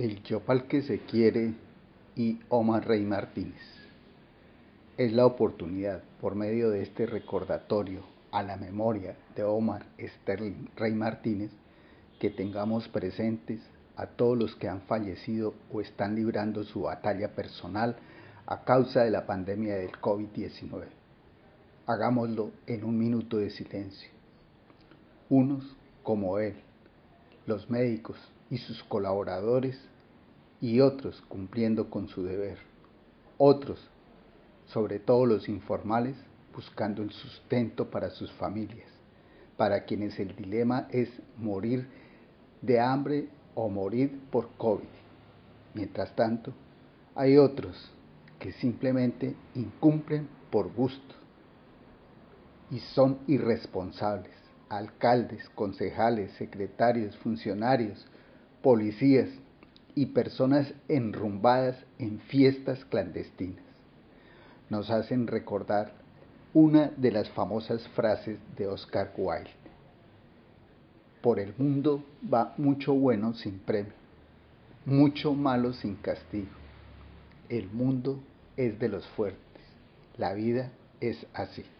El Yopal que se quiere y Omar Rey Martínez. Es la oportunidad, por medio de este recordatorio a la memoria de Omar Sterling Rey Martínez, que tengamos presentes a todos los que han fallecido o están librando su batalla personal a causa de la pandemia del COVID-19. Hagámoslo en un minuto de silencio. Unos como él, los médicos y sus colaboradores, y otros cumpliendo con su deber. Otros, sobre todo los informales, buscando el sustento para sus familias, para quienes el dilema es morir de hambre o morir por COVID. Mientras tanto, hay otros que simplemente incumplen por gusto y son irresponsables. Alcaldes, concejales, secretarios, funcionarios, policías, y personas enrumbadas en fiestas clandestinas. Nos hacen recordar una de las famosas frases de Oscar Wilde. Por el mundo va mucho bueno sin premio, mucho malo sin castigo. El mundo es de los fuertes, la vida es así.